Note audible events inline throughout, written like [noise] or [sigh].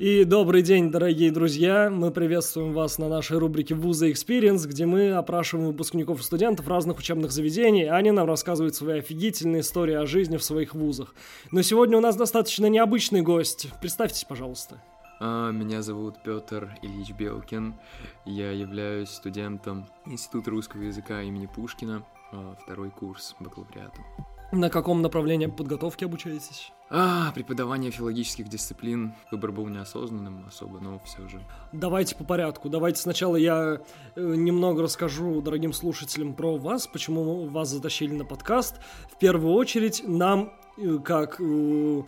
И добрый день, дорогие друзья! Мы приветствуем вас на нашей рубрике «Вуза Experience», где мы опрашиваем выпускников и студентов разных учебных заведений, а они нам рассказывают свои офигительные истории о жизни в своих вузах. Но сегодня у нас достаточно необычный гость. Представьтесь, пожалуйста. А, Меня зовут Петр Ильич Белкин. Я являюсь студентом Института русского языка имени Пушкина, а, второй курс бакалавриата. На каком направлении подготовки обучаетесь? А, преподавание филологических дисциплин. Выбор был неосознанным особо, но все же. Давайте по порядку. Давайте сначала я э, немного расскажу дорогим слушателям про вас, почему вас затащили на подкаст. В первую очередь нам, э, как э,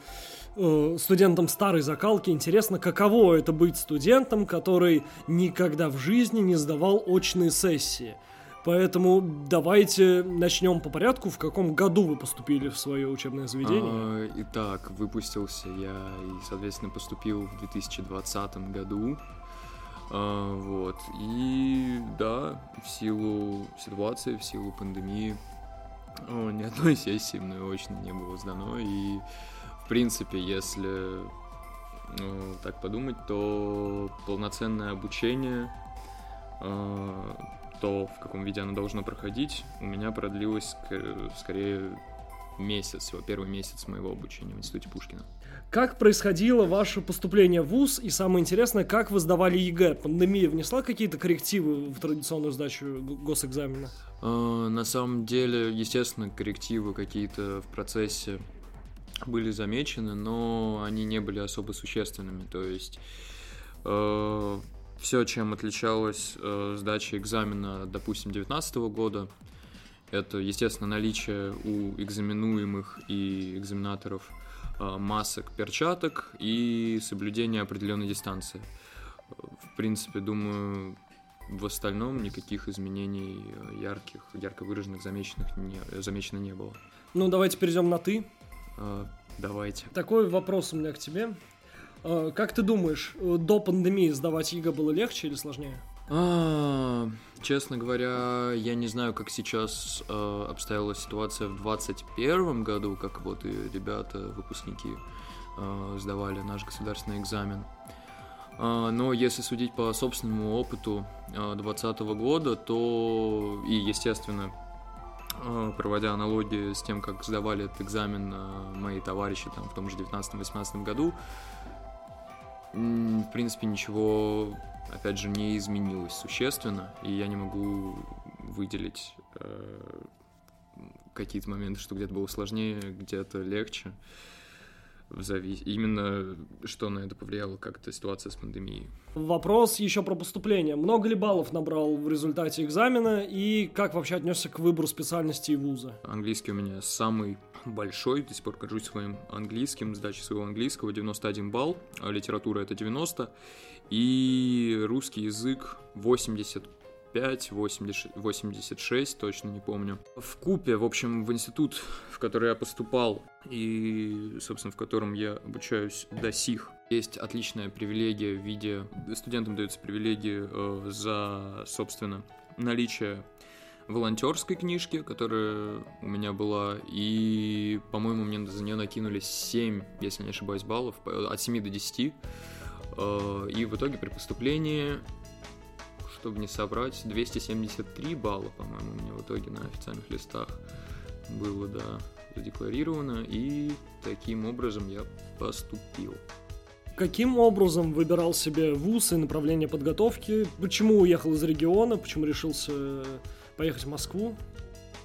студентам старой закалки, интересно, каково это быть студентом, который никогда в жизни не сдавал очные сессии. Поэтому давайте начнем по порядку. В каком году вы поступили в свое учебное заведение? А, Итак, выпустился я и, соответственно, поступил в 2020 году. А, Вот. И да, в силу ситуации, в силу пандемии, ни одной сессии мной очно не было сдано. И, в принципе, если ну, так подумать, то полноценное обучение, а, то, в каком виде оно должно проходить, у меня продлилось ск- скорее месяц, всего первый месяц моего обучения в Институте Пушкина. Как происходило ваше поступление в ВУЗ? И самое интересное, как вы сдавали ЕГЭ? Пандемия внесла какие-то коррективы в традиционную сдачу госэкзамена? А, На самом деле, естественно, коррективы какие-то в процессе были замечены, но они не были особо существенными. То есть все, чем отличалась э, сдача экзамена, допустим, 2019 года, это, естественно, наличие у экзаменуемых и экзаменаторов э, масок, перчаток и соблюдение определенной дистанции. В принципе, думаю, в остальном никаких изменений э, ярких, ярко выраженных замеченных не, замечено не было. Ну, давайте перейдем на «ты». Э, Давайте. Такой вопрос у меня к тебе. Э, Как ты думаешь, э, до пандемии сдавать ЕГЭ было легче или сложнее? А, честно говоря, я не знаю, как сейчас э, обстояла ситуация в 2021 году, как вот и ребята, выпускники, э, сдавали наш государственный экзамен. А, но если судить по собственному опыту 2020 года, то и, естественно, э, проводя аналогии с тем, как сдавали этот экзамен э, мои товарищи там, в том же 19-18 году, В принципе, ничего, опять же, не изменилось существенно, и я не могу выделить э, какие-то моменты, что где-то было сложнее, где-то легче. В зави- Именно что на это повлияло как-то ситуация с пандемией. Вопрос еще про поступление. Много ли баллов набрал в результате экзамена и как вообще отнесся к выбору специальности и вуза? Английский у меня самый большой, до сих пор горжусь своим английским, сдача своего английского 91 балл, а литература это 90, и русский язык 85, 80, 86, точно не помню. В Купе, в общем, в институт, в который я поступал, и, собственно, в котором я обучаюсь до сих, есть отличная привилегия в виде... Студентам дается привилегия э, за, собственно, наличие волонтерской книжки, которая у меня была, и, по-моему, мне за нее накинули 7, если не ошибаюсь, баллов, от 7 до 10. Э, И в итоге при поступлении, чтобы не собрать, 273 балла, по-моему, мне в итоге на официальных листах было, да, задекларировано, и таким образом я поступил. Каким образом выбирал себе вуз и направление подготовки? Почему уехал из региона? Почему решился поехать в Москву?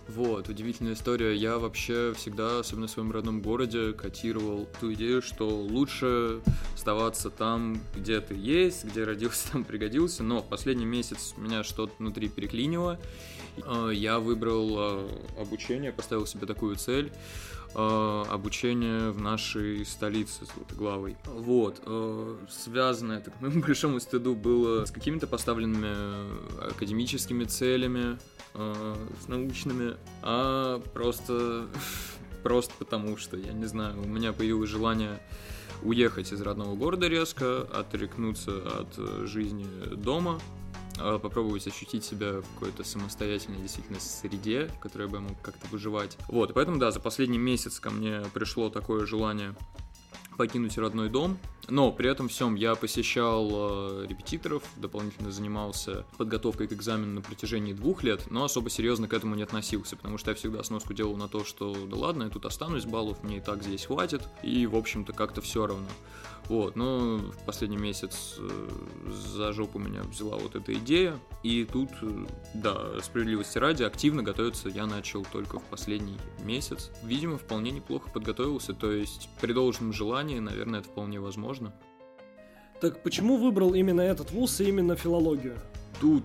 Вот, удивительная история. Я вообще всегда, особенно в своем родном городе, котировал ту идею, что лучше оставаться там, где ты есть, где родился, [laughs] там пригодился. Но последний месяц меня что-то внутри переклинило. Э, Я выбрал э, обучение, поставил себе такую цель э, обучение в нашей столице Златоглавой. Вот, связано это, к моему большому стыду, было с какими-то поставленными э, академическими целями, с научными, а просто, [laughs] просто потому что, я не знаю, у меня появилось желание уехать из родного города резко, отрекнуться от э, жизни дома, попробовать ощутить себя в какой-то самостоятельной действительно среде, в которой бы я мог как-то выживать. Вот, поэтому, да, за последний месяц ко мне пришло такое желание покинуть родной дом. Но при этом всем я посещал э, репетиторов, дополнительно занимался подготовкой к экзамену на протяжении двух лет, но особо серьезно к этому не относился, потому что я всегда сноску делал на то, что да ладно, я тут останусь, баллов мне и так здесь хватит, и в общем-то как-то все равно. Вот, но в последний месяц э, за жопу меня взяла вот эта идея, и тут, э, да, справедливости ради, активно готовиться я начал только в последний месяц. Видимо, вполне неплохо подготовился, то есть при должном желании, наверное, это вполне возможно. Так почему выбрал именно этот вуз и именно филологию? Тут,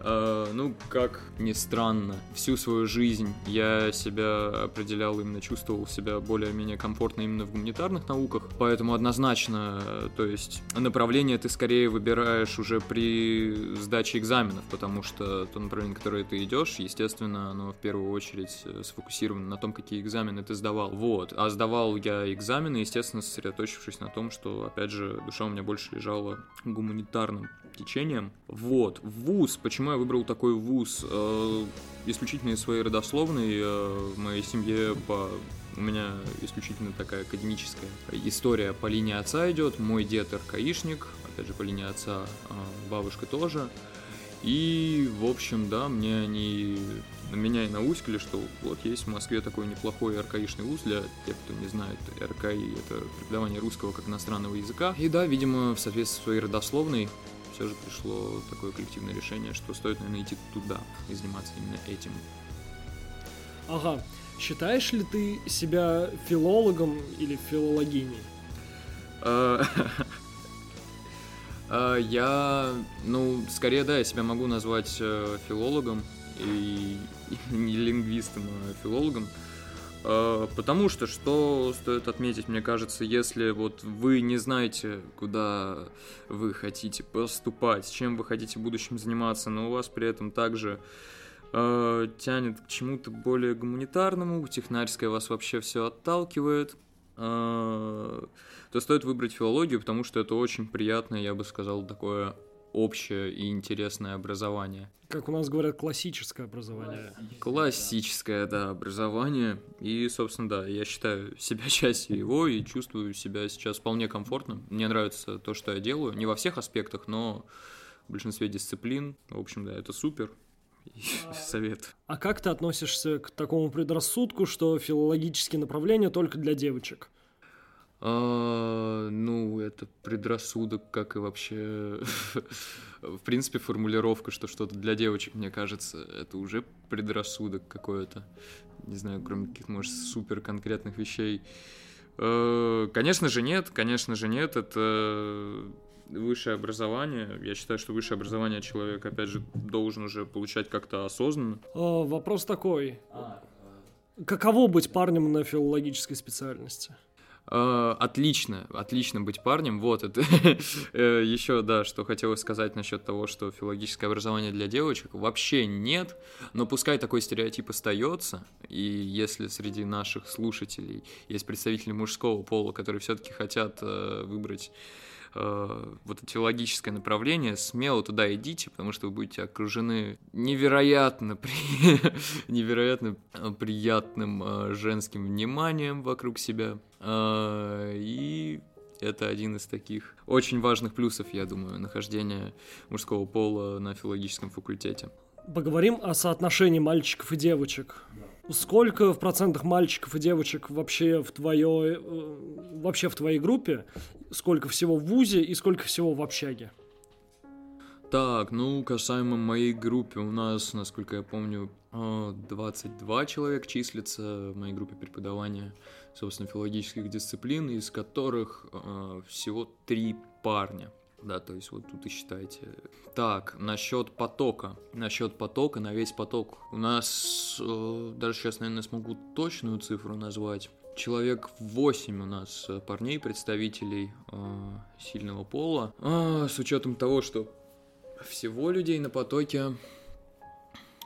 э, [laughs] ну, как ни странно, всю свою жизнь я себя определял, именно чувствовал себя более-менее комфортно именно в гуманитарных науках, поэтому однозначно, то есть направление ты скорее выбираешь уже при сдаче экзаменов, потому что то направление, которое ты идешь, естественно, оно в первую очередь сфокусировано на том, какие экзамены ты сдавал. Вот. А сдавал я экзамены, естественно, сосредоточившись на том, что, опять же, душа у меня больше лежала гуманитарным течением. Вот, вуз, почему я выбрал такой вуз? Э, исключительно из своей родословной, э, в моей семье по у меня исключительно такая академическая история по линии отца идет. Мой дед РКИшник, опять же, по линии отца э, бабушка тоже. И, в общем, да, мне они на меня и науськали, что вот есть в Москве такой неплохой РКИшный вуз для тех, кто не знает, РКИ — это преподавание русского как иностранного языка. И да, видимо, в соответствии с своей родословной все же пришло такое коллективное решение, что стоит, наверное, идти туда и заниматься именно этим. Ага. Считаешь ли ты себя филологом или филологиней? А, а, [laughs] я, ну, скорее, да, я себя могу назвать э, филологом и [laughs] не лингвистом, а филологом. Э, потому что, что стоит отметить, мне кажется, если вот вы не знаете, куда вы хотите поступать, чем вы хотите в будущем заниматься, но у вас при этом также э, тянет к чему-то более гуманитарному, технарское вас вообще все отталкивает, э, то стоит выбрать филологию, потому что это очень приятное, я бы сказал, такое общее и интересное образование. Как у нас говорят, классическое образование. Классическое, да, образование. И, собственно, да, я считаю себя [laughs] частью его и чувствую себя сейчас вполне комфортно. Мне нравится то, что я делаю. Не во всех аспектах, но в большинстве дисциплин. В общем, да, это супер. [laughs] Совет. А как ты относишься к такому предрассудку, что филологические направления только для девочек? А, ну, это предрассудок, как и вообще, [laughs] в принципе, формулировка, что что-то для девочек, мне кажется, это уже предрассудок какой-то. Не знаю, кроме каких, может, супер конкретных вещей. А, конечно же нет, конечно же нет, это высшее образование. Я считаю, что высшее образование человек, опять же, должен уже получать как-то осознанно. О, вопрос такой. Каково быть парнем на филологической специальности? Э, отлично, отлично быть парнем. Вот это [laughs] э, еще, да, что хотелось сказать насчет того, что филологическое образование для девочек вообще нет, но пускай такой стереотип остается, и если среди наших слушателей есть представители мужского пола, которые все-таки хотят э, выбрать э, вот это теологическое направление, смело туда идите, потому что вы будете окружены невероятно, при... [laughs] невероятно э, приятным э, женским вниманием вокруг себя. Э, и это один из таких очень важных плюсов, я думаю, нахождения мужского пола на филологическом факультете. Поговорим о соотношении мальчиков и девочек. Сколько в процентах мальчиков и девочек вообще в твоей, э, вообще в твоей группе? Сколько всего в ВУЗе и сколько всего в общаге? Так, ну, касаемо моей группы, у нас, насколько я помню, 22 э, человек числится в моей группе преподавания, собственно, филологических дисциплин, из которых э, всего три парня. Да, то есть вот тут и считайте. Так, насчет потока. Насчет потока, на весь поток. У нас, э, даже сейчас, наверное, смогу точную цифру назвать. Человек 8 у нас э, парней, представителей э, сильного пола. А, с учетом того, что всего людей на потоке,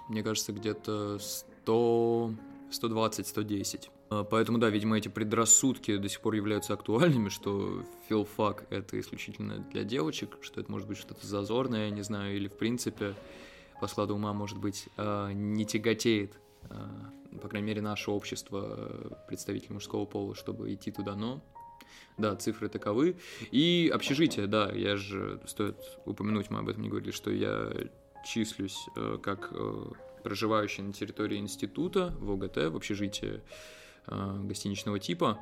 мне кажется, где-то 100, 120-110. А, поэтому, да, видимо, эти предрассудки до сих пор являются актуальными, что филфак — это исключительно для девочек, что это может быть что-то зазорное, я не знаю, или, в принципе, по складу ума, может быть, а, не тяготеет, а, по крайней мере, наше общество, представителей мужского пола, чтобы идти туда, но Да, цифры таковы. И общежитие, да, я же, стоит упомянуть, мы об этом не говорили, что я числюсь э, как э, проживающий на территории института в ОГТ, в общежитии э, гостиничного типа.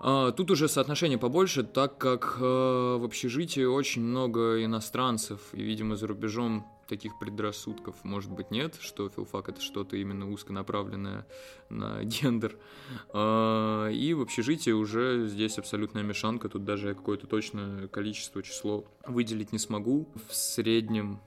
А, тут уже соотношение побольше, так как э, в общежитии очень много иностранцев, и, видимо, за рубежом таких предрассудков, может быть, нет, что филфак это что-то именно узконаправленное на [laughs] гендер. А, и в общежитии уже здесь абсолютная мешанка, тут даже я какое-то точное количество, число выделить не смогу. В среднем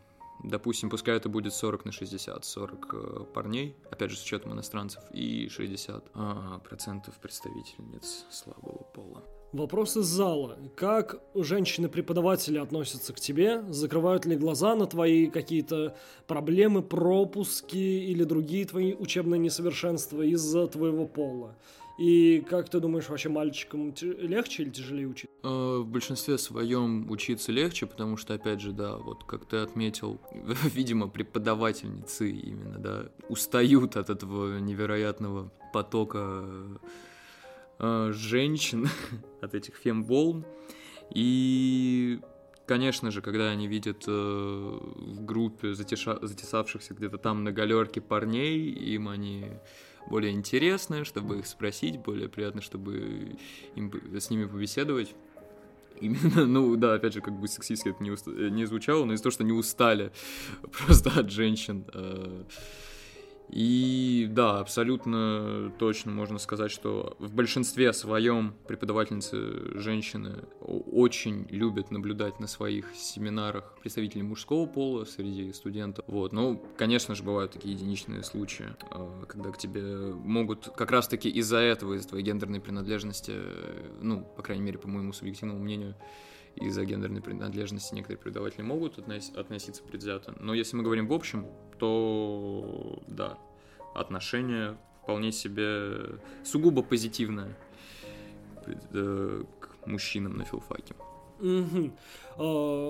Допустим, пускай это будет 40 на 60, 40 э, парней, опять же, с учетом иностранцев, и 60 а, процентов представительниц слабого пола. Вопрос из зала. Как женщины-преподаватели относятся к тебе? Закрывают ли глаза на твои какие-то проблемы, пропуски или другие твои учебные несовершенства из-за твоего пола? И как ты думаешь, вообще мальчикам легче или тяжелее учиться? Э, в большинстве своем учиться легче, потому что, опять же, да, вот как ты отметил, [laughs] видимо, преподавательницы именно, да, устают от этого невероятного потока э, женщин, [laughs] от этих фемболн. И Конечно же, когда они видят э, в группе затеша... затесавшихся где-то там на галерке парней, им они более интересное, чтобы их спросить, более приятно, чтобы им, с ними побеседовать. Именно, ну да, опять же, как бы сексистски это не, уста- не звучало, но из-за того, что не устали просто от женщин. Э- и да, абсолютно точно можно сказать, что в большинстве своем преподавательницы женщины очень любят наблюдать на своих семинарах представителей мужского пола среди студентов. Вот, ну, конечно же, бывают такие единичные случаи, а, когда к тебе могут как раз-таки из-за этого, из-за твоей гендерной принадлежности, ну, по крайней мере, по моему субъективному мнению, из-за гендерной принадлежности некоторые преподаватели могут относиться предвзято. Но если мы говорим в общем, то да, отношение вполне себе сугубо позитивное э, к мужчинам на филфаке. Угу.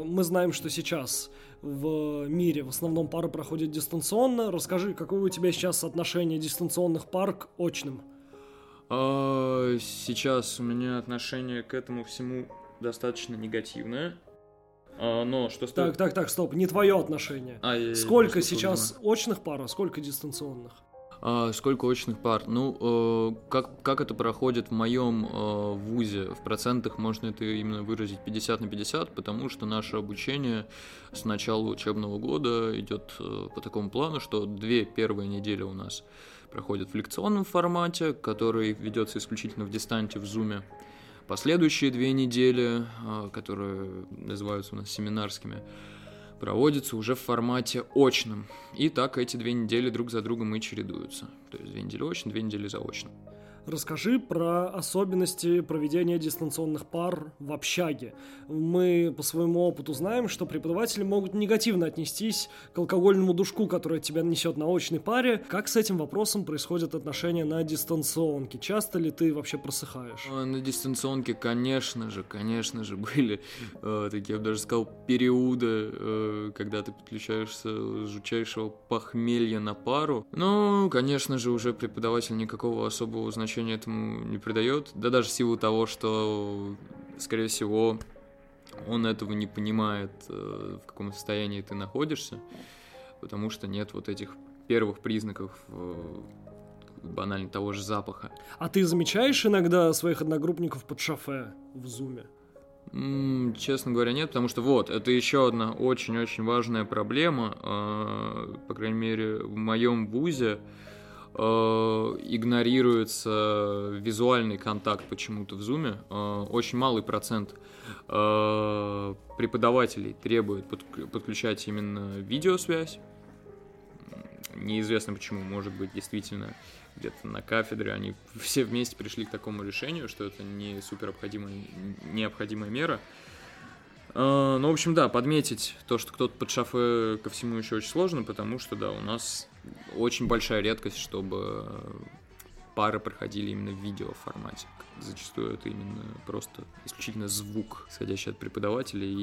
Мы знаем, что сейчас в мире в основном пары проходят дистанционно. Расскажи, какое у тебя сейчас отношение дистанционных пар к очным? А, сейчас у меня отношение к этому всему достаточно негативное. А, но что стоит... Так, так, так, стоп, не твое отношение. А, я, сколько я сейчас понимаю. очных пар, а сколько дистанционных? А, сколько очных пар? Ну, э, как, как это проходит в моем э, вузе? В процентах можно это именно выразить 50 на 50, потому что наше обучение с начала учебного года идет э, по такому плану, что две первые недели у нас проходят в лекционном формате, который ведется исключительно в дистанте в зуме. Последующие две недели, а, которые называются у нас семинарскими, проводятся уже в формате очном. И так эти две недели друг за другом и чередуются. То есть две недели очно, две недели заочно. Расскажи про особенности проведения дистанционных пар в общаге. Мы по своему опыту знаем, что преподаватели могут негативно отнестись к алкогольному душку, который тебя несет на очной паре. Как с этим вопросом происходят отношения на дистанционке? Часто ли ты вообще просыхаешь? А, на дистанционке, конечно же, конечно же, [laughs] были э, такие, я бы даже сказал, периоды, э, когда ты подключаешься с жутчайшего похмелья на пару. Ну, конечно же, уже преподаватель никакого особого значения значения этому не придает. Да даже в силу того, что, скорее всего, он этого не понимает, э, в каком состоянии ты находишься, потому что нет вот этих первых признаков э, банально того же запаха. А ты замечаешь иногда своих одногруппников под шофе в зуме? честно говоря, нет, потому что вот, это еще одна очень-очень важная проблема, э, по крайней мере, в моем вузе, игнорируется визуальный контакт почему-то в Zoom. Э, очень малый процент э, преподавателей требует подключать именно видеосвязь. Неизвестно почему, может быть, действительно где-то на кафедре они [laughs] все вместе пришли к такому решению, что это не супер необходимая мера. Ну, в общем, да, подметить то, что кто-то под шафе ко всему еще очень сложно, потому что, да, у нас очень большая редкость, чтобы пары проходили именно в видео формате. Зачастую это именно просто исключительно звук, исходящий от преподавателей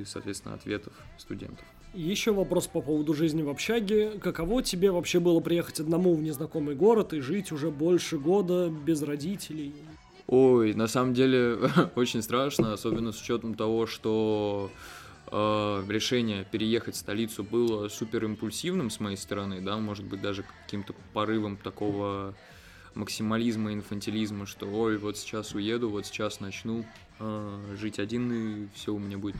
и, соответственно, ответов студентов. Еще вопрос по поводу жизни в общаге. Каково тебе вообще было приехать одному в незнакомый город и жить уже больше года без родителей? Ой, на самом деле [laughs] очень страшно, особенно с учетом того, что э, решение переехать в столицу было супер импульсивным с моей стороны, да, может быть даже каким-то порывом такого максимализма, инфантилизма, что ой, вот сейчас уеду, вот сейчас начну э, жить один, и все у меня будет,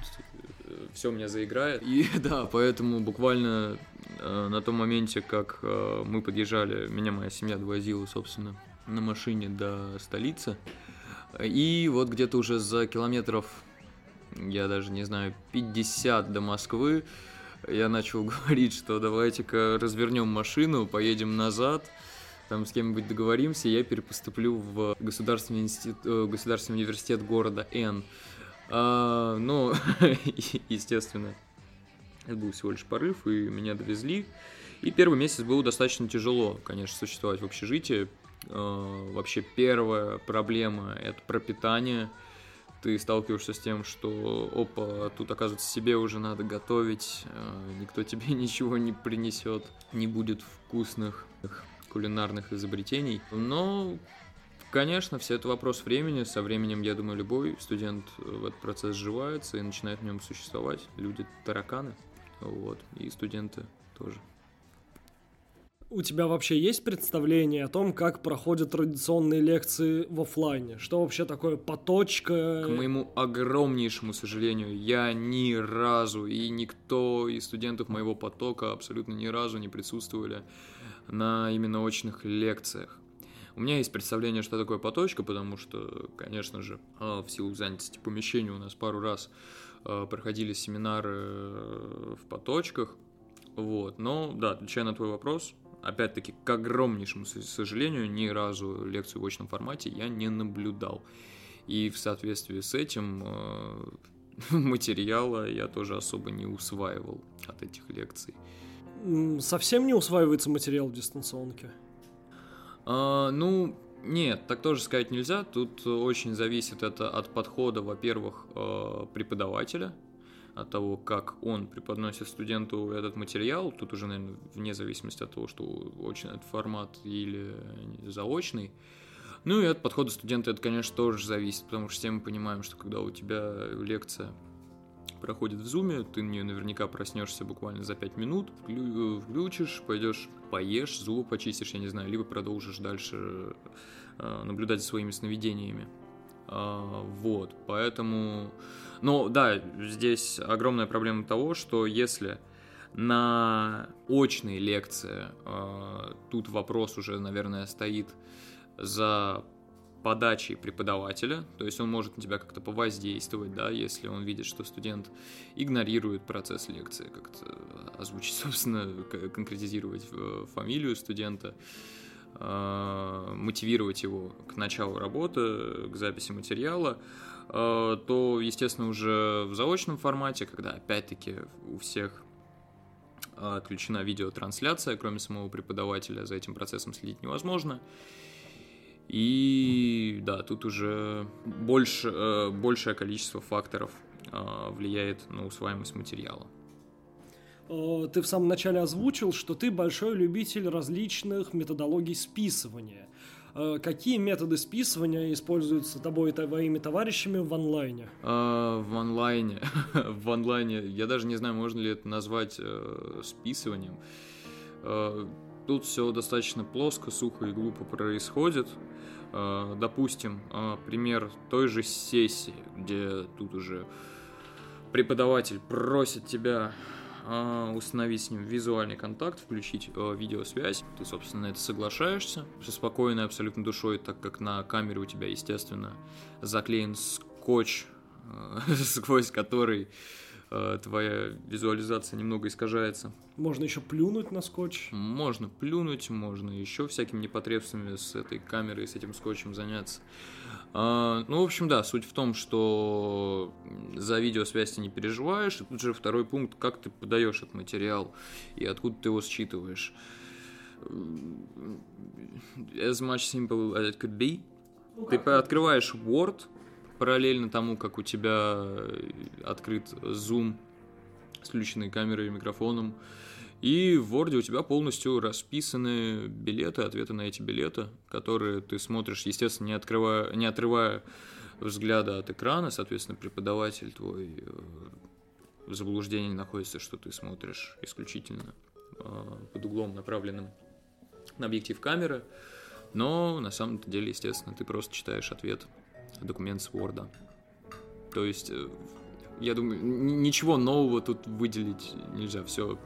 э, все у меня заиграет. И [laughs] да, поэтому буквально э, на том моменте, как э, мы подъезжали, меня моя семья довозила, собственно, на машине до столицы, и вот где-то уже за километров, я даже не знаю, 50 до Москвы, я начал [laughs] говорить, что давайте-ка развернем машину, поедем назад, там с кем-нибудь договоримся, я перепоступлю в государственный, институт, э, государственный университет города Н. А, ну, [laughs] естественно, это был всего лишь порыв, и меня довезли. И первый месяц было достаточно тяжело, конечно, существовать в общежитии. А, вообще первая проблема – это пропитание. Ты сталкиваешься с тем, что, опа, тут, оказывается, себе уже надо готовить, а, никто [laughs] тебе ничего не принесет, не будет вкусных кулинарных изобретений. Но, конечно, все это вопрос времени. Со временем, я думаю, любой студент в этот процесс сживается и начинает в нем существовать. Люди тараканы, вот, и студенты тоже. У тебя вообще есть представление о том, как проходят традиционные лекции в офлайне? Что вообще такое поточка? К моему огромнейшему сожалению, я ни разу и никто из студентов моего потока абсолютно ни разу не присутствовали на именно очных лекциях. У меня есть представление, что такое поточка, потому что, конечно же, а, в силу занятости помещения у нас пару раз а, проходили семинары э, в поточках. Вот. Но, да, отвечая на твой вопрос, опять-таки, к огромнейшему сожалению, ни разу лекцию в очном формате я не наблюдал. И в соответствии с этим э, [laughs] материала я тоже особо не усваивал от этих лекций совсем не усваивается материал в дистанционке? А, ну, нет, так тоже сказать нельзя. Тут очень зависит это от подхода, во-первых, э, преподавателя, от того, как он преподносит студенту этот материал. Тут уже, наверное, вне зависимости от того, что очень этот формат или заочный. Ну и от подхода студента это, конечно, тоже зависит, потому что все мы понимаем, что когда у тебя лекция проходит в зуме, ты на нее наверняка проснешься буквально за 5 минут, включишь, пойдешь поешь, зубы почистишь, я не знаю, либо продолжишь дальше э, наблюдать за своими сновидениями. А, вот, поэтому... Но да, здесь огромная проблема того, что если на очные лекции э, тут вопрос уже, наверное, стоит за подачей преподавателя, то есть он может на тебя как-то повоздействовать, да, если он видит, что студент игнорирует процесс лекции, как-то озвучить, [laughs] собственно, конкретизировать э, фамилию студента, мотивировать его к началу работы, к записи материала, э, то, естественно, уже в заочном формате, когда опять-таки у всех отключена видеотрансляция, кроме самого преподавателя, за этим процессом следить невозможно. И да, тут уже больше, э, большее количество факторов э, влияет на усваиваемость материала. Э, ты в самом начале озвучил, что ты большой любитель различных методологий списывания. Какие методы списывания используются тобой и твоими товарищами в онлайне? в онлайне. [laughs] в онлайне. Я даже не знаю, можно ли это назвать списыванием. Тут все достаточно плоско, сухо и глупо происходит. А, допустим, а, пример той же сессии, где тут уже преподаватель просит тебя а, установить с ним визуальный контакт, включить видеосвязь. Ты, собственно, на это соглашаешься со спокойной абсолютно душой, так как на камере у тебя, естественно, заклеен скотч, [laughs] сквозь который Э, твоя визуализация немного искажается. Можно еще плюнуть на скотч. Можно плюнуть, можно еще всякими непотребствами с этой камерой, с этим скотчем заняться. А, ну, в общем, да, суть в том, что за видеосвязь ты не переживаешь, и тут же второй пункт, как ты подаешь этот материал и откуда ты его считываешь. As much simple as it could be. Ну, ты открываешь Word, параллельно тому, как у тебя э, открыт Zoom с включенной камерой и микрофоном, И в Word у тебя полностью расписаны билеты, ответы на эти билеты, которые ты смотришь, естественно, не, открывая, не отрывая взгляда от экрана, соответственно, преподаватель твой э, в заблуждении находится, что ты смотришь исключительно э, под углом, направленным на объектив камеры, но на самом деле, естественно, ты просто читаешь ответ, документ с Word. То есть, э, я думаю, ничего нового тут выделить нельзя, все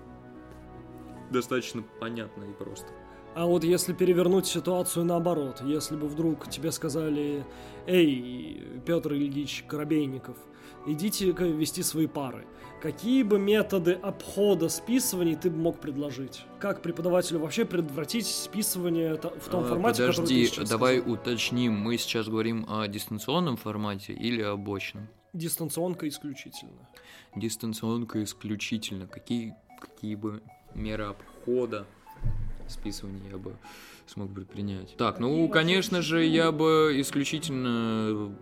достаточно понятно и просто. А вот если перевернуть ситуацию наоборот, если бы вдруг тебе сказали, эй, Петр Ильич Коробейников, идите вести свои пары, какие бы методы обхода списываний ты бы мог предложить? Как преподавателю вообще предотвратить списывание в том а, формате, Подожди, который ты сейчас давай сказал? уточним, мы сейчас говорим о дистанционном формате или о очном? Дистанционка исключительно. Дистанционка исключительно. Какие, какие бы меры обхода списывания я бы смог предпринять. Так, ну, конечно же, я бы исключительно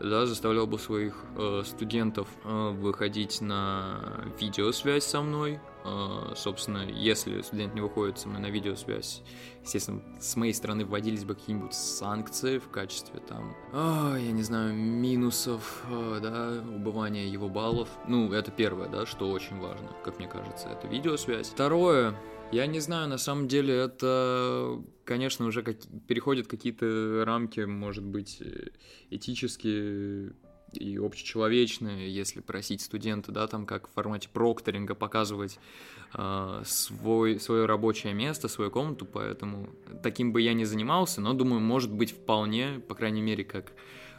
да, заставлял бы своих э, студентов э, выходить на видеосвязь со мной. Э, собственно, если студент не выходит со мной на видеосвязь, естественно, с моей стороны вводились бы какие-нибудь санкции в качестве там, э, я не знаю, минусов, э, да, убывания его баллов. Ну, это первое, да, что очень важно, как мне кажется, это видеосвязь. Второе, я не знаю, на самом деле это, конечно, уже как... переходит какие-то рамки, может быть, этические и общечеловечные, если просить студента, да, там как в формате прокторинга показывать э, свой, свое рабочее место, свою комнату, поэтому таким бы я не занимался, но думаю, может быть вполне, по крайней мере, как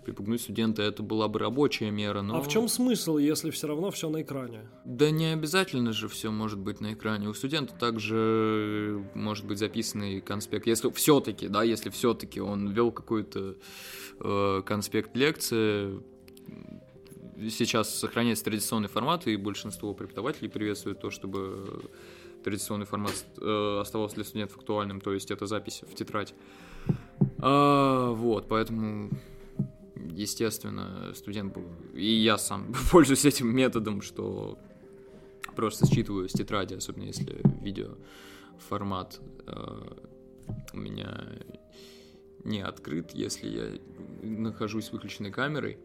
припугнуть студента, это была бы рабочая мера. Но... А в чем смысл, если все равно все на экране? Да не обязательно же все может быть на экране. У студента также может быть записанный конспект. Если все-таки, да, если все-таки он вел какой-то э, конспект лекции, сейчас сохраняется традиционный формат, и большинство преподавателей приветствует то, чтобы традиционный формат э, оставался для студентов актуальным, то есть это запись в тетрадь. А, вот, поэтому естественно, студент был, и я сам [laughs] пользуюсь этим методом, что просто считываю с тетради, особенно если видео формат э, у меня не открыт, если я нахожусь с выключенной камерой.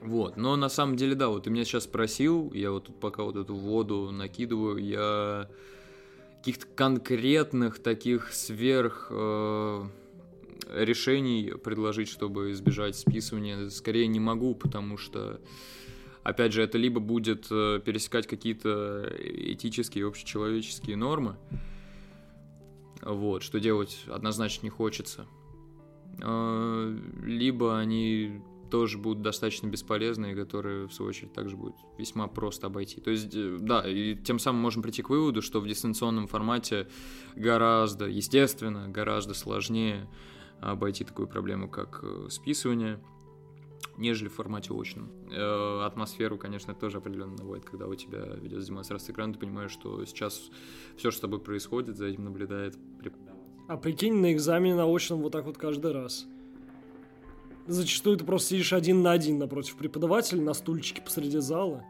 Вот, но на самом деле, да, вот ты меня сейчас спросил, я вот тут пока вот эту воду накидываю, я каких-то конкретных таких сверх э, решений предложить, чтобы избежать списывания, скорее не могу, потому что, опять же, это либо будет э, пересекать какие-то этические, общечеловеческие нормы, вот, что делать однозначно не хочется, а, либо они тоже будут достаточно бесполезны, и которые, в свою очередь, также будут весьма просто обойти. То есть, э, да, и тем самым можем прийти к выводу, что в дистанционном формате гораздо, естественно, гораздо сложнее обойти такую проблему, как э, списывание, нежели в формате очном. Э, атмосферу, конечно, тоже определенно наводит, когда у тебя ведет демонстрация экрана, ты понимаешь, что сейчас все, что с тобой происходит, за этим наблюдает преподаватель. А прикинь, на экзамене на очном вот так вот каждый раз. Зачастую ты просто сидишь один на один напротив преподавателя на стульчике посреди зала.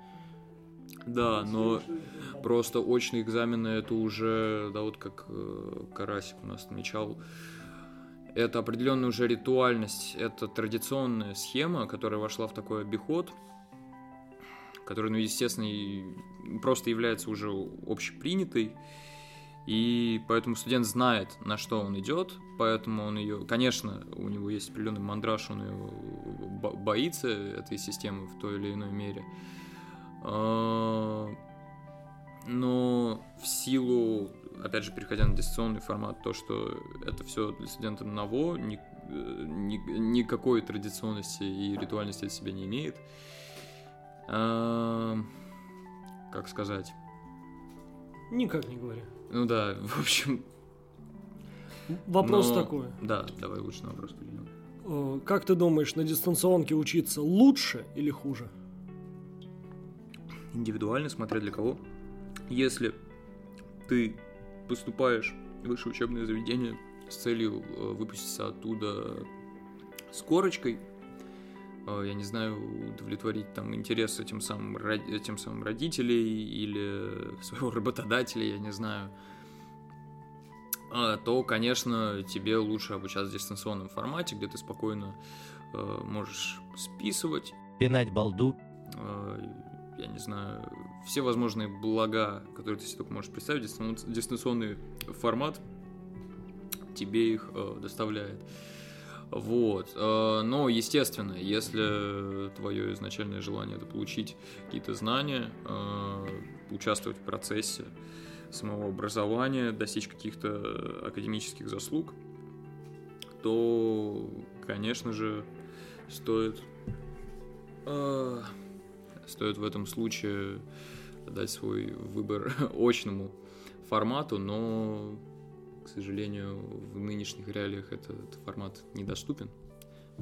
Да, но просто очные экзамены это уже, да, вот как э, Карасик у нас отмечал, это определенная уже ритуальность, это традиционная схема, которая вошла в такой обиход, который, ну, естественно, просто является уже общепринятой, и поэтому студент знает, на что он идет, поэтому он ее, конечно, у него есть определенный мандраж, он ее боится этой системы в той или иной мере, а, но в силу опять же, переходя на дистанционный формат, то, что это все для студента ново, ни, ни, никакой традиционности и ритуальности это себе не имеет. А, как сказать? Никак не говори. Ну да, в общем... Вопрос но... такой. Да, давай лучше на вопрос перейдем. Э, как ты думаешь, на дистанционке учиться лучше или хуже? Индивидуально, смотря для кого. Если ты поступаешь в высшее учебное заведение с целью э, выпуститься оттуда с корочкой, я не знаю, удовлетворить там интерес этим самым, этим самым родителей или [laughs] своего работодателя, я не знаю, то, конечно, тебе лучше обучаться в дистанционном формате, где ты спокойно э, можешь списывать. Пинать балду. Я не знаю, все возможные блага, которые ты себе только можешь представить, дистанционный формат тебе их э, доставляет. Вот. Э, но, естественно, если твое изначальное желание это получить какие-то знания, э, участвовать в процессе самого образования, достичь каких-то академических заслуг, то, конечно же, стоит э, стоит в этом случае дать свой выбор [laughs] очному формату, но, к сожалению, в нынешних реалиях этот формат недоступен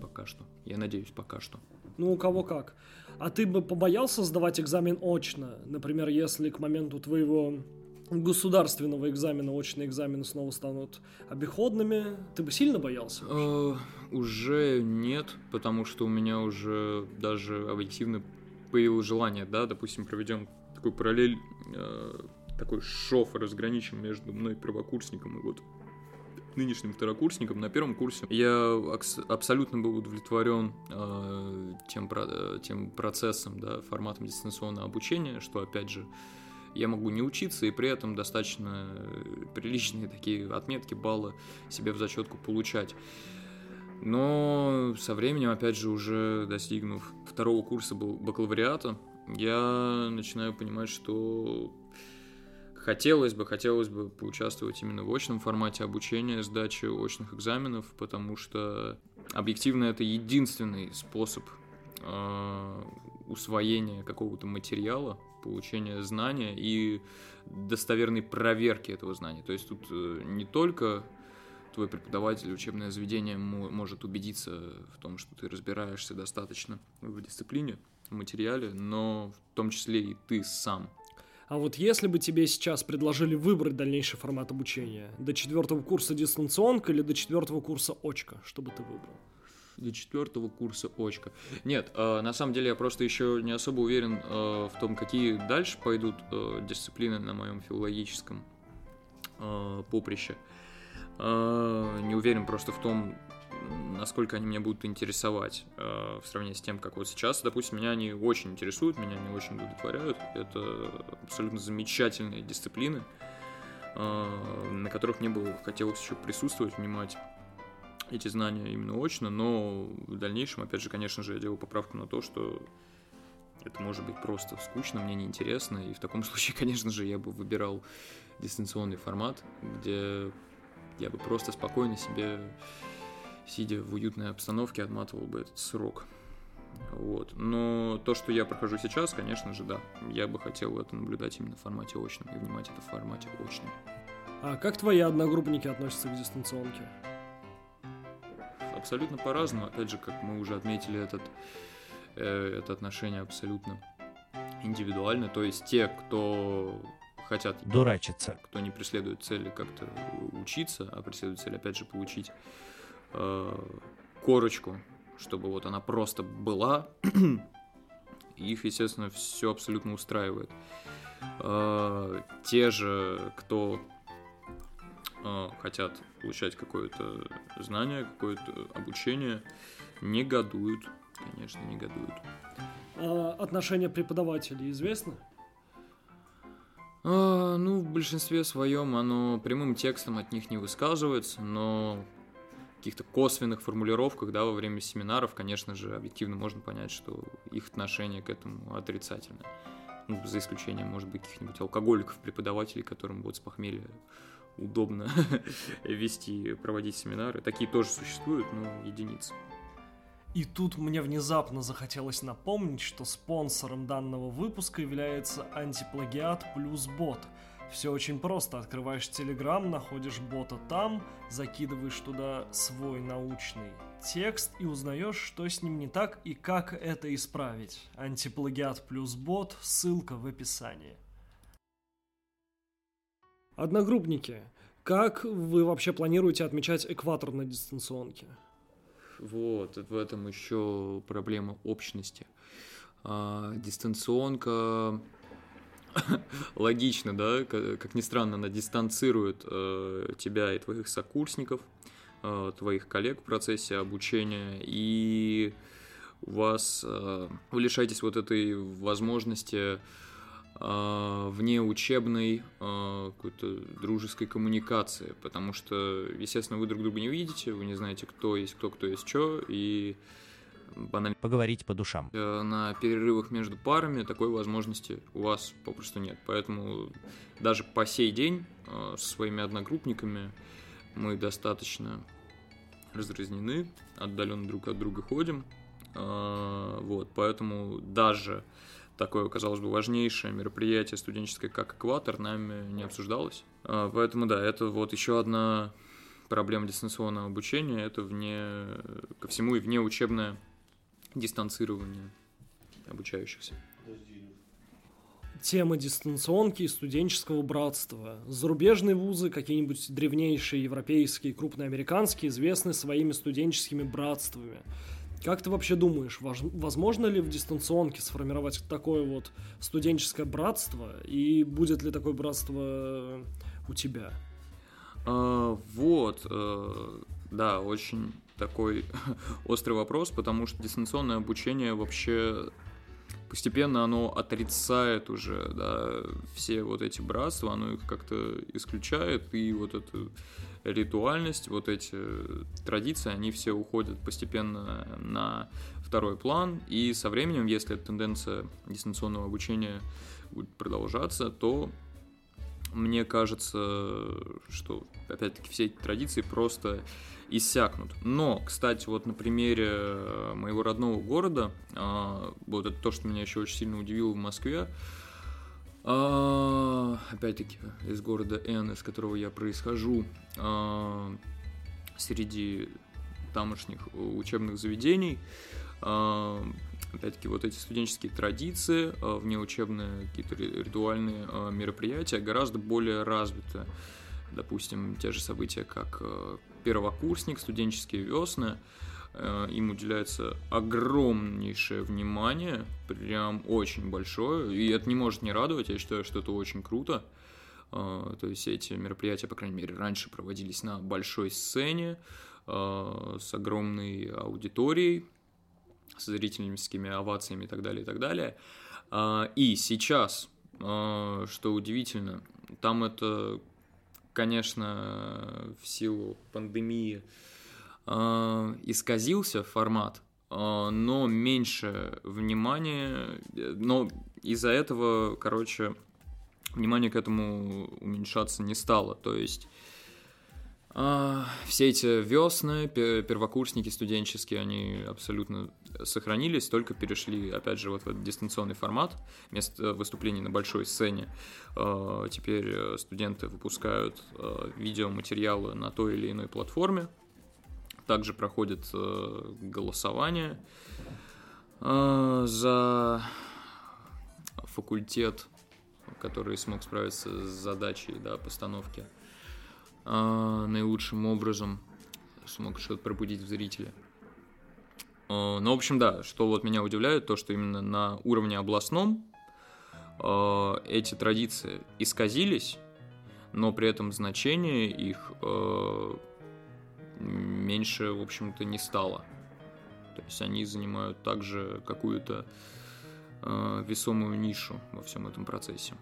пока что. Я надеюсь, пока что. Ну, у кого как. А ты бы побоялся сдавать экзамен очно? Например, если к моменту твоего государственного экзамена очные экзамены снова станут обиходными, ты бы сильно боялся? Э, уже нет, потому что у меня уже даже объективно появилось желание, да, допустим, проведем такой параллель, э, такой шов разграничим между мной первокурсником и вот нынешним второкурсником на первом курсе. Я абсолютно был удовлетворен э, тем, про, тем процессом, да, форматом дистанционного обучения, что, опять же, я могу не учиться и при этом достаточно приличные такие отметки, баллы себе в зачетку получать. Но со временем, опять же, уже достигнув второго курса бакалавриата, я начинаю понимать, что хотелось бы, хотелось бы поучаствовать именно в очном формате обучения, сдачи очных экзаменов, потому что объективно это единственный способ э, усвоения какого-то материала, получения знания и достоверной проверки этого знания. То есть тут э, не только твой преподаватель, учебное заведение может убедиться в том, что ты разбираешься достаточно в дисциплине, в материале, но в том числе и ты сам. А вот если бы тебе сейчас предложили выбрать дальнейший формат обучения, до четвертого курса дистанционка или до четвертого курса очка, что бы ты выбрал? До четвертого курса очка. Нет, э, на самом деле я просто еще не особо уверен э, в том, какие дальше пойдут э, дисциплины на моем филологическом э, поприще. Э, не уверен просто в том, насколько они меня будут интересовать э, в сравнении с тем, как вот сейчас. Допустим, меня они очень интересуют, меня они очень удовлетворяют. Это абсолютно замечательные дисциплины, э, на которых мне бы хотелось еще присутствовать, внимать эти знания именно очно, но в дальнейшем, опять же, конечно же, я делаю поправку на то, что это может быть просто скучно, мне неинтересно, и в таком [laughs] случае, конечно же, я бы выбирал дистанционный формат, где я бы просто спокойно себе, сидя в уютной обстановке, отматывал бы этот срок. Вот. Но то, что я прохожу сейчас, конечно же, да. Я бы хотел это наблюдать именно в формате очном и внимать это в формате очном. А как твои одногруппники относятся к дистанционке? Абсолютно по-разному. Опять же, как мы уже отметили, этот, э, это отношение абсолютно индивидуально. То есть те, кто хотят дурачиться, кто не преследует цели как-то учиться, а преследует цель, опять же, получить э, корочку, чтобы вот она просто была, их, естественно, все абсолютно устраивает. Э, те же, кто э, хотят получать какое-то знание, какое-то обучение, негодуют, конечно, негодуют. А отношение преподавателей известно? А, ну, в большинстве своем оно прямым текстом от них не высказывается, но каких-то косвенных формулировках, да, во время семинаров, конечно же, объективно можно понять, что их отношение к этому отрицательное. Ну, за исключением, может быть, каких-нибудь алкоголиков, преподавателей, которым вот с похмелья удобно [laughs] вести, проводить семинары. Такие тоже существуют, но единицы. И тут мне внезапно захотелось напомнить, что спонсором данного выпуска является антиплагиат плюс бот. Все очень просто. Открываешь Telegram, находишь бота там, закидываешь туда свой научный текст и узнаешь, что с ним не так и как это исправить. Антиплагиат плюс бот, ссылка в описании. Одногруппники, как вы вообще планируете отмечать экватор на дистанционке? Вот, в этом еще проблема общности. А, дистанционка [laughs] логично, да, как ни странно, она дистанцирует э, тебя и твоих сокурсников, э, твоих коллег в процессе обучения, и вас э, вы лишаетесь вот этой возможности э, вне учебной э, какой-то дружеской коммуникации, потому что, естественно, вы друг друга не видите, вы не знаете, кто есть кто, кто есть что, и банально поговорить по душам. Э, на перерывах между парами такой возможности у вас попросту нет. Поэтому даже по сей день э, со своими одногруппниками мы достаточно разразнены, отдаленно друг от друга ходим. Э, вот, поэтому даже такое, казалось бы, важнейшее мероприятие студенческое, как экватор, нами не обсуждалось. Поэтому, да, это вот еще одна проблема дистанционного обучения, это вне, ко всему и вне учебное дистанцирования обучающихся. Тема дистанционки и студенческого братства. Зарубежные вузы, какие-нибудь древнейшие европейские, крупные американские, известны своими студенческими братствами. Как ты вообще думаешь, возможно ли в дистанционке сформировать такое вот студенческое братство, и будет ли такое братство у тебя? А, вот, а, да, очень такой [laughs] острый вопрос, потому что дистанционное обучение вообще постепенно оно отрицает уже, да, все вот эти братства, оно их как-то исключает, и вот эту ритуальность, вот эти традиции, они все уходят постепенно на второй план, и со временем, если тенденция дистанционного обучения будет продолжаться, то мне кажется, что, опять-таки, все эти традиции просто иссякнут. Но, кстати, вот на примере э, моего родного города, а, вот это то, что меня еще очень сильно удивило в Москве, а, опять-таки, из города Н, из которого я происхожу, а, среди тамошних учебных заведений, опять-таки, вот эти студенческие традиции, внеучебные какие-то ритуальные мероприятия гораздо более развиты. Допустим, те же события, как э, первокурсник, студенческие весны, э, им уделяется огромнейшее внимание, прям очень большое, и это не может не радовать, я считаю, что это очень круто. Э, то есть эти мероприятия, по крайней мере, раньше проводились на большой сцене э, с огромной аудиторией, с зрительскими овациями и так далее, и так далее. И сейчас, что удивительно, там это конечно, в силу пандемии э, исказился формат, э, но меньше внимания, но из-за этого, короче, внимание к этому уменьшаться не стало. То есть а, все эти весны, первокурсники студенческие, они абсолютно сохранились, только перешли, опять же, вот в этот дистанционный формат, вместо выступлений на большой сцене. А, теперь студенты выпускают а, видеоматериалы на той или иной платформе. Также проходит голосование за факультет, который смог справиться с задачей да, постановки э, наилучшим образом смог что-то пробудить в зрителе. Э, ну, в общем, да, что вот меня удивляет, то, что именно на уровне областном э, эти традиции исказились, но при этом значение их меньше, в общем-то, не стало. То есть они занимают также какую-то весомую нишу во всем этом процессе.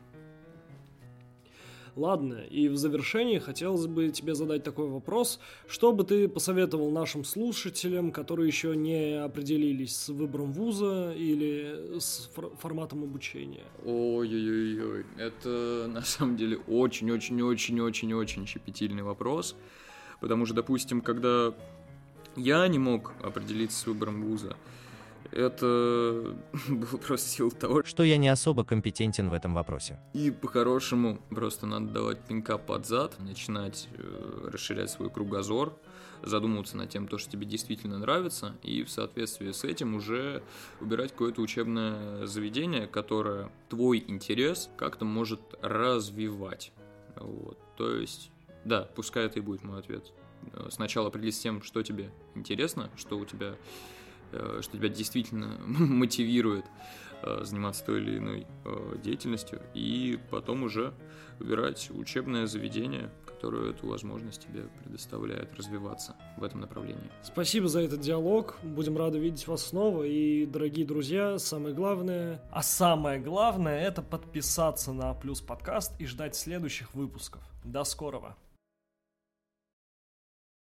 Ладно, и в завершении хотелось бы тебе задать такой вопрос. Что бы ты посоветовал нашим слушателям, которые еще не определились с выбором вуза или с форматом обучения? Ой-ой-ой, это на самом деле очень-очень-очень-очень-очень щепетильный вопрос. Потому что, допустим, когда я не мог определиться с выбором вуза, это [laughs] было просто сила того, что я не особо компетентен в этом вопросе. И по-хорошему просто надо давать пинка под зад, начинать э, расширять свой кругозор, задумываться над тем, то, что тебе действительно нравится, и в соответствии с этим уже выбирать какое-то учебное заведение, которое твой интерес как-то может развивать. Вот. То есть, да, пускай это и будет мой ответ. э, сначала определись с тем, что тебе интересно, что у тебя, что тебя действительно [laughs] мотивирует э, заниматься той или иной деятельностью, и потом уже выбирать учебное заведение, которое эту возможность тебе предоставляет развиваться в этом направлении. Спасибо за этот диалог. Будем рады видеть вас снова. И, дорогие друзья, самое главное... А самое главное — это подписаться на Плюс подкаст и ждать следующих выпусков. До скорого!